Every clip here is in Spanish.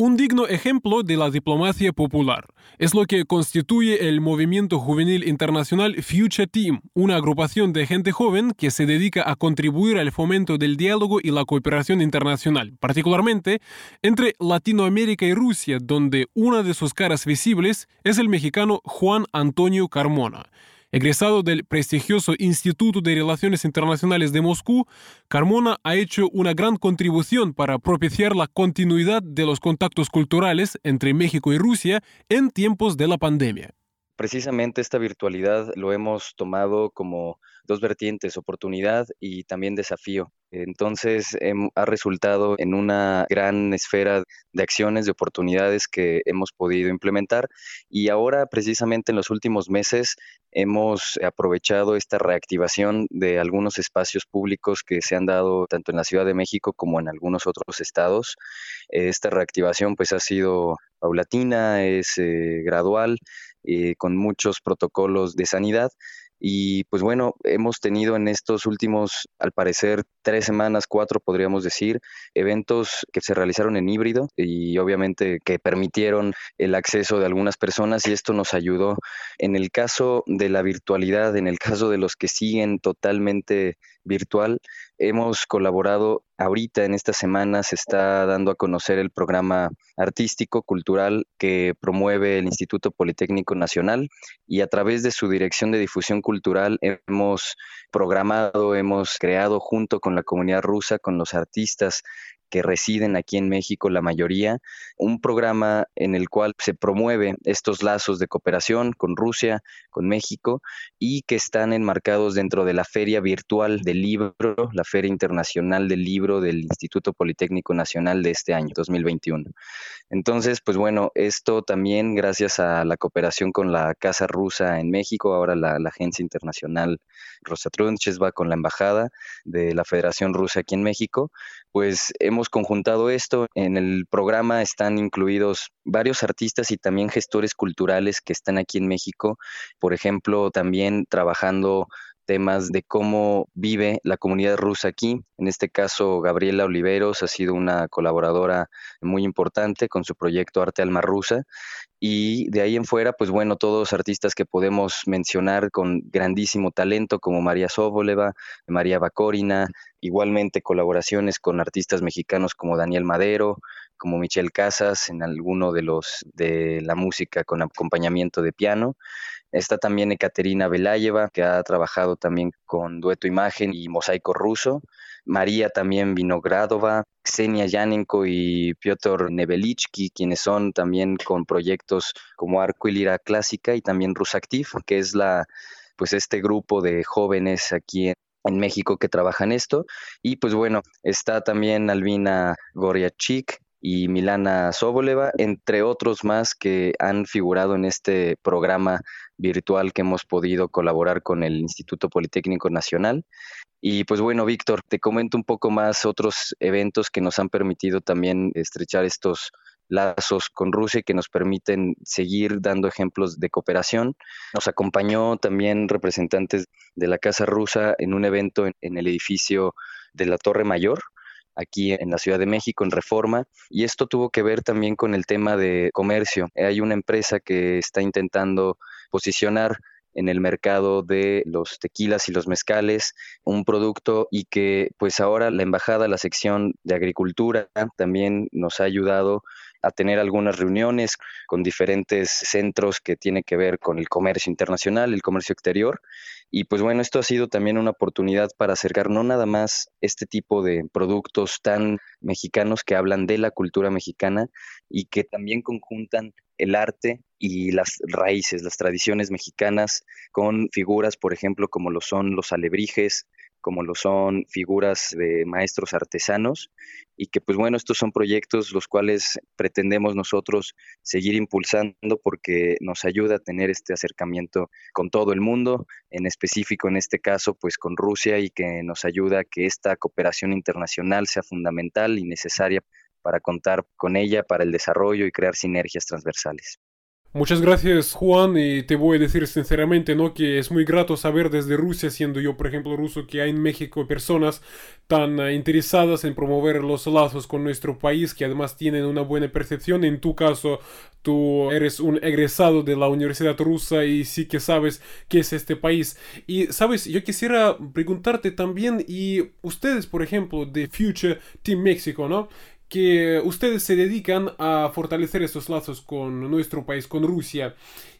Un digno ejemplo de la diplomacia popular es lo que constituye el movimiento juvenil internacional Future Team, una agrupación de gente joven que se dedica a contribuir al fomento del diálogo y la cooperación internacional, particularmente entre Latinoamérica y Rusia, donde una de sus caras visibles es el mexicano Juan Antonio Carmona. Egresado del prestigioso Instituto de Relaciones Internacionales de Moscú, Carmona ha hecho una gran contribución para propiciar la continuidad de los contactos culturales entre México y Rusia en tiempos de la pandemia. Precisamente esta virtualidad lo hemos tomado como dos vertientes, oportunidad y también desafío. Entonces em, ha resultado en una gran esfera de acciones, de oportunidades que hemos podido implementar y ahora precisamente en los últimos meses hemos aprovechado esta reactivación de algunos espacios públicos que se han dado tanto en la Ciudad de México como en algunos otros estados. Esta reactivación pues ha sido paulatina, es eh, gradual, eh, con muchos protocolos de sanidad y pues bueno, hemos tenido en estos últimos, al parecer, tres semanas, cuatro podríamos decir, eventos que se realizaron en híbrido y obviamente que permitieron el acceso de algunas personas y esto nos ayudó. En el caso de la virtualidad, en el caso de los que siguen totalmente virtual, hemos colaborado ahorita en esta semana se está dando a conocer el programa artístico cultural que promueve el Instituto Politécnico Nacional y a través de su dirección de difusión cultural hemos programado, hemos creado junto con la comunidad rusa, con los artistas que residen aquí en México, la mayoría, un programa en el cual se promueve estos lazos de cooperación con Rusia, con México y que están enmarcados dentro de la Feria Virtual del Libro, la Feria Internacional del Libro del Instituto Politécnico Nacional de este año, 2021. Entonces, pues bueno, esto también gracias a la cooperación con la Casa Rusa en México, ahora la, Agencia Internacional Rosatrunches va con la Embajada de la Federación Rusa aquí en México, pues hemos conjuntado esto. En el programa están incluidos varios artistas y también gestores culturales que están aquí en México, por ejemplo, también trabajando temas de cómo vive la comunidad rusa aquí. En este caso, Gabriela Oliveros ha sido una colaboradora muy importante con su proyecto Arte Alma Rusa. Y de ahí en fuera, pues bueno, todos artistas que podemos mencionar con grandísimo talento, como María Soboleva, María Bacorina, igualmente colaboraciones con artistas mexicanos como Daniel Madero, como Michelle Casas en alguno de los de la música con acompañamiento de piano. Está también Ekaterina Velayeva, que ha trabajado también con Dueto Imagen y Mosaico Ruso. María también Vinogradova, Ksenia Yanenko y Piotr Nebelichki, quienes son también con proyectos como Arco y Lira Clásica y también Rusactiv, que es la pues este grupo de jóvenes aquí en, en México que trabajan esto. Y pues bueno, está también Albina Goriachik, y Milana Soboleva, entre otros más que han figurado en este programa virtual que hemos podido colaborar con el Instituto Politécnico Nacional. Y pues bueno, Víctor, te comento un poco más otros eventos que nos han permitido también estrechar estos lazos con Rusia y que nos permiten seguir dando ejemplos de cooperación. Nos acompañó también representantes de la Casa Rusa en un evento en, el edificio de la Torre Mayor, aquí en la Ciudad de México, en Reforma, y esto tuvo que ver también con el tema de comercio. Hay una empresa que está intentando posicionar en el mercado de los tequilas y los mezcales, un producto y que pues ahora la embajada, la sección de agricultura también nos ha ayudado a tener algunas reuniones con diferentes centros que tienen que ver con el comercio internacional, el comercio exterior. Y pues bueno, esto ha sido también una oportunidad para acercar no nada más este tipo de productos tan mexicanos que hablan de la cultura mexicana y que también conjuntan el arte y las raíces, las tradiciones mexicanas con figuras, por ejemplo, como lo son los alebrijes, como lo son figuras de maestros artesanos y que pues bueno, estos son proyectos los cuales pretendemos nosotros seguir impulsando porque nos ayuda a tener este acercamiento con todo el mundo, en específico en este caso pues con Rusia y que nos ayuda a que esta cooperación internacional sea fundamental y necesaria para contar con ella para el desarrollo y crear sinergias transversales. Muchas gracias Juan y te voy a decir sinceramente ¿no? que es muy grato saber desde Rusia, siendo yo por ejemplo ruso, que hay en México personas tan eh, interesadas en promover los lazos con nuestro país que además tienen una buena percepción. En tu caso, tú eres un egresado de la Universidad Rusa y sí que sabes qué es este país. Y sabes, yo quisiera preguntarte también, y ustedes por ejemplo de Future Team México, ¿no? Que ustedes se dedican a fortalecer estos lazos con nuestro país, con Rusia.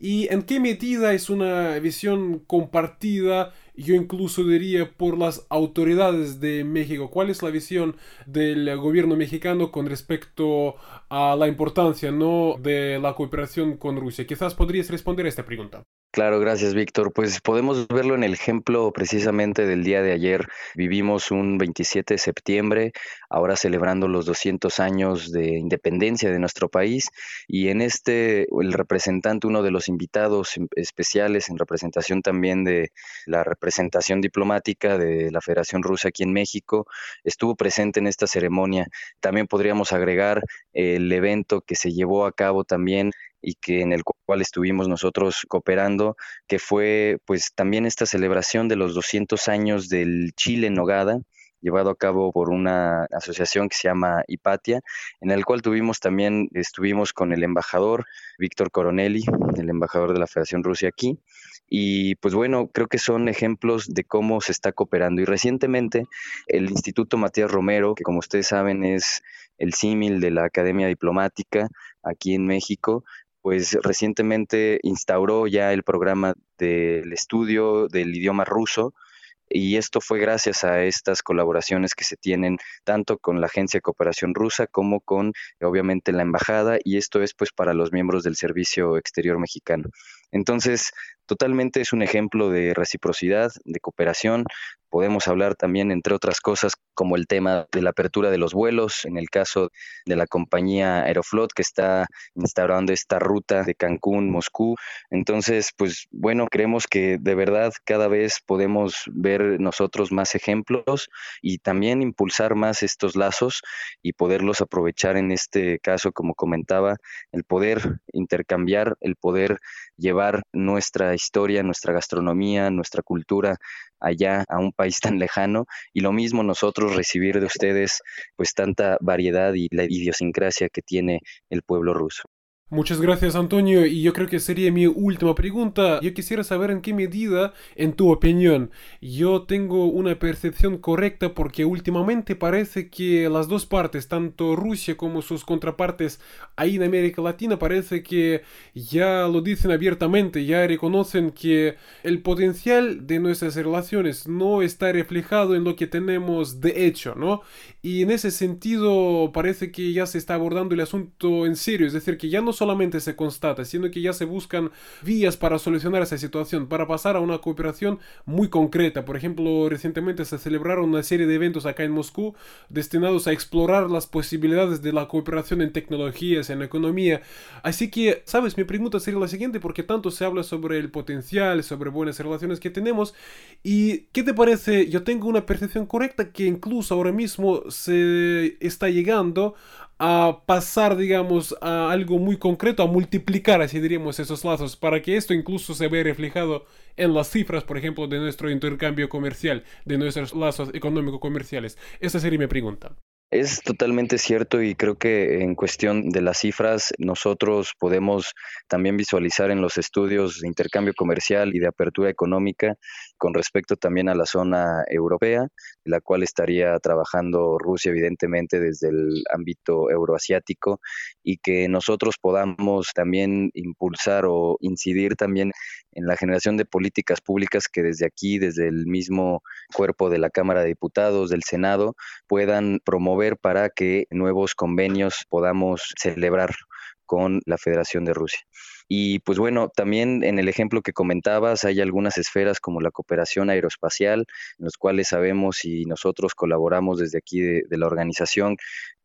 ¿Y en qué medida es una visión compartida, yo incluso diría, por las autoridades de México? ¿Cuál es la visión del gobierno mexicano con respecto a la importancia ¿no? de la cooperación con Rusia? Quizás podrías responder a esta pregunta. Claro, gracias Víctor. Pues podemos verlo en el ejemplo precisamente del día de ayer. Vivimos un 27 de septiembre, ahora celebrando los 200 años de independencia de nuestro país y en este el representante, uno de los invitados especiales en representación también de la representación diplomática de la Federación Rusa aquí en México, estuvo presente en esta ceremonia. También podríamos agregar el evento que se llevó a cabo también y que en el cual estuvimos nosotros cooperando, que fue pues también esta celebración de los 200 años del Chile en Nogada, llevado a cabo por una asociación que se llama Hipatia, en el cual tuvimos también, estuvimos con el embajador Víctor Coronelli, el embajador de la Federación Rusia aquí, y pues bueno, creo que son ejemplos de cómo se está cooperando. Y recientemente el Instituto Matías Romero, que como ustedes saben es el símil de la Academia Diplomática aquí en México, pues recientemente instauró ya el programa del estudio del idioma ruso y esto fue gracias a estas colaboraciones que se tienen tanto con la Agencia de Cooperación Rusa como con obviamente la embajada y esto es pues para los miembros del Servicio Exterior Mexicano. Entonces, totalmente es un ejemplo de reciprocidad, de cooperación, Podemos hablar también, entre otras cosas, como el tema de la apertura de los vuelos, en el caso de la compañía Aeroflot que está instaurando esta ruta de Cancún, Moscú. Entonces, pues bueno, creemos que de verdad cada vez podemos ver nosotros más ejemplos y también impulsar más estos lazos y poderlos aprovechar en este caso, como comentaba, el poder intercambiar, el poder llevar nuestra historia, nuestra gastronomía, nuestra cultura allá a un país tan lejano y lo mismo nosotros recibir de ustedes pues tanta variedad y la idiosincrasia que tiene el pueblo ruso. Muchas gracias Antonio y yo creo que sería mi última pregunta. Yo quisiera saber en qué medida, en tu opinión, yo tengo una percepción correcta porque últimamente parece que las dos partes, tanto Rusia como sus contrapartes ahí en América Latina, parece que ya lo dicen abiertamente, ya reconocen que el potencial de nuestras relaciones no está reflejado en lo que tenemos de hecho, ¿no? Y en ese sentido parece que ya se está abordando el asunto en serio, es decir, que ya no solamente se constata, sino que ya se buscan vías para solucionar esa situación, para pasar a una cooperación muy concreta. Por ejemplo, recientemente se celebraron una serie de eventos acá en Moscú destinados a explorar las posibilidades de la cooperación en tecnologías, en economía. Así que, sabes, mi pregunta sería la siguiente, porque tanto se habla sobre el potencial, sobre buenas relaciones que tenemos, y ¿qué te parece? Yo tengo una percepción correcta que incluso ahora mismo se está llegando a pasar, digamos, a algo muy concreto, a multiplicar, así diríamos, esos lazos, para que esto incluso se vea reflejado en las cifras, por ejemplo, de nuestro intercambio comercial, de nuestros lazos económico-comerciales. Esa sería mi pregunta. Es totalmente cierto y creo que en cuestión de las cifras nosotros podemos también visualizar en los estudios de intercambio comercial y de apertura económica con respecto también a la zona europea, la cual estaría trabajando Rusia evidentemente desde el ámbito euroasiático y que nosotros podamos también impulsar o incidir también en la generación de políticas públicas que desde aquí, desde el mismo cuerpo de la Cámara de Diputados, del Senado, puedan promover para que nuevos convenios podamos celebrar con la Federación de Rusia. Y pues bueno, también en el ejemplo que comentabas, hay algunas esferas como la cooperación aeroespacial, en los cuales sabemos y nosotros colaboramos desde aquí de, la organización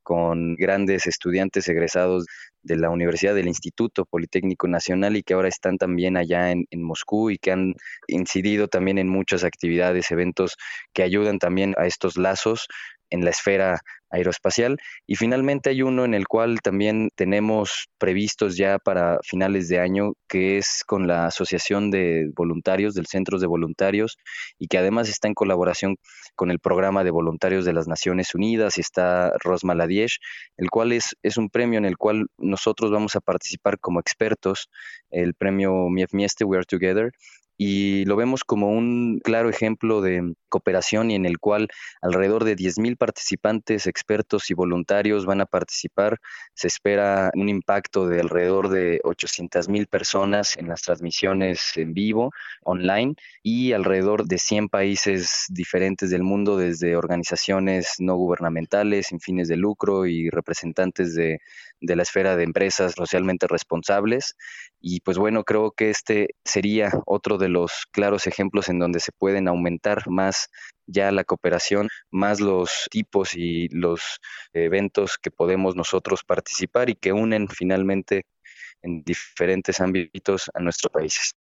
con grandes estudiantes egresados de la Universidad del Instituto Politécnico Nacional y que ahora están también allá en, Moscú y que han incidido también en muchas actividades, eventos que ayudan también a estos lazos en la esfera aeroespacial. Y finalmente hay uno en el cual también tenemos previstos ya para finales de año, que es con la Asociación de Voluntarios, del Centros de Voluntarios, y que además está en colaboración con el programa de voluntarios de las Naciones Unidas y está Rosma Ladiesh, el cual es, es un premio en el cual nosotros vamos a participar como expertos, el premio Mief Mieste We Are Together, y lo vemos como un claro ejemplo de cooperación y en el cual alrededor de 10.000 participantes, expertos y voluntarios van a participar. Se espera un impacto de alrededor de 800.000 personas en las transmisiones en vivo, online, y alrededor de 100 países diferentes del mundo, desde organizaciones no gubernamentales, sin fines de lucro y representantes de, de la esfera de empresas socialmente responsables. Y pues bueno, creo que este sería otro de los claros ejemplos en donde se pueden aumentar más ya la cooperación, más los tipos y los eventos que podemos nosotros participar y que unen finalmente en diferentes ámbitos a nuestros países.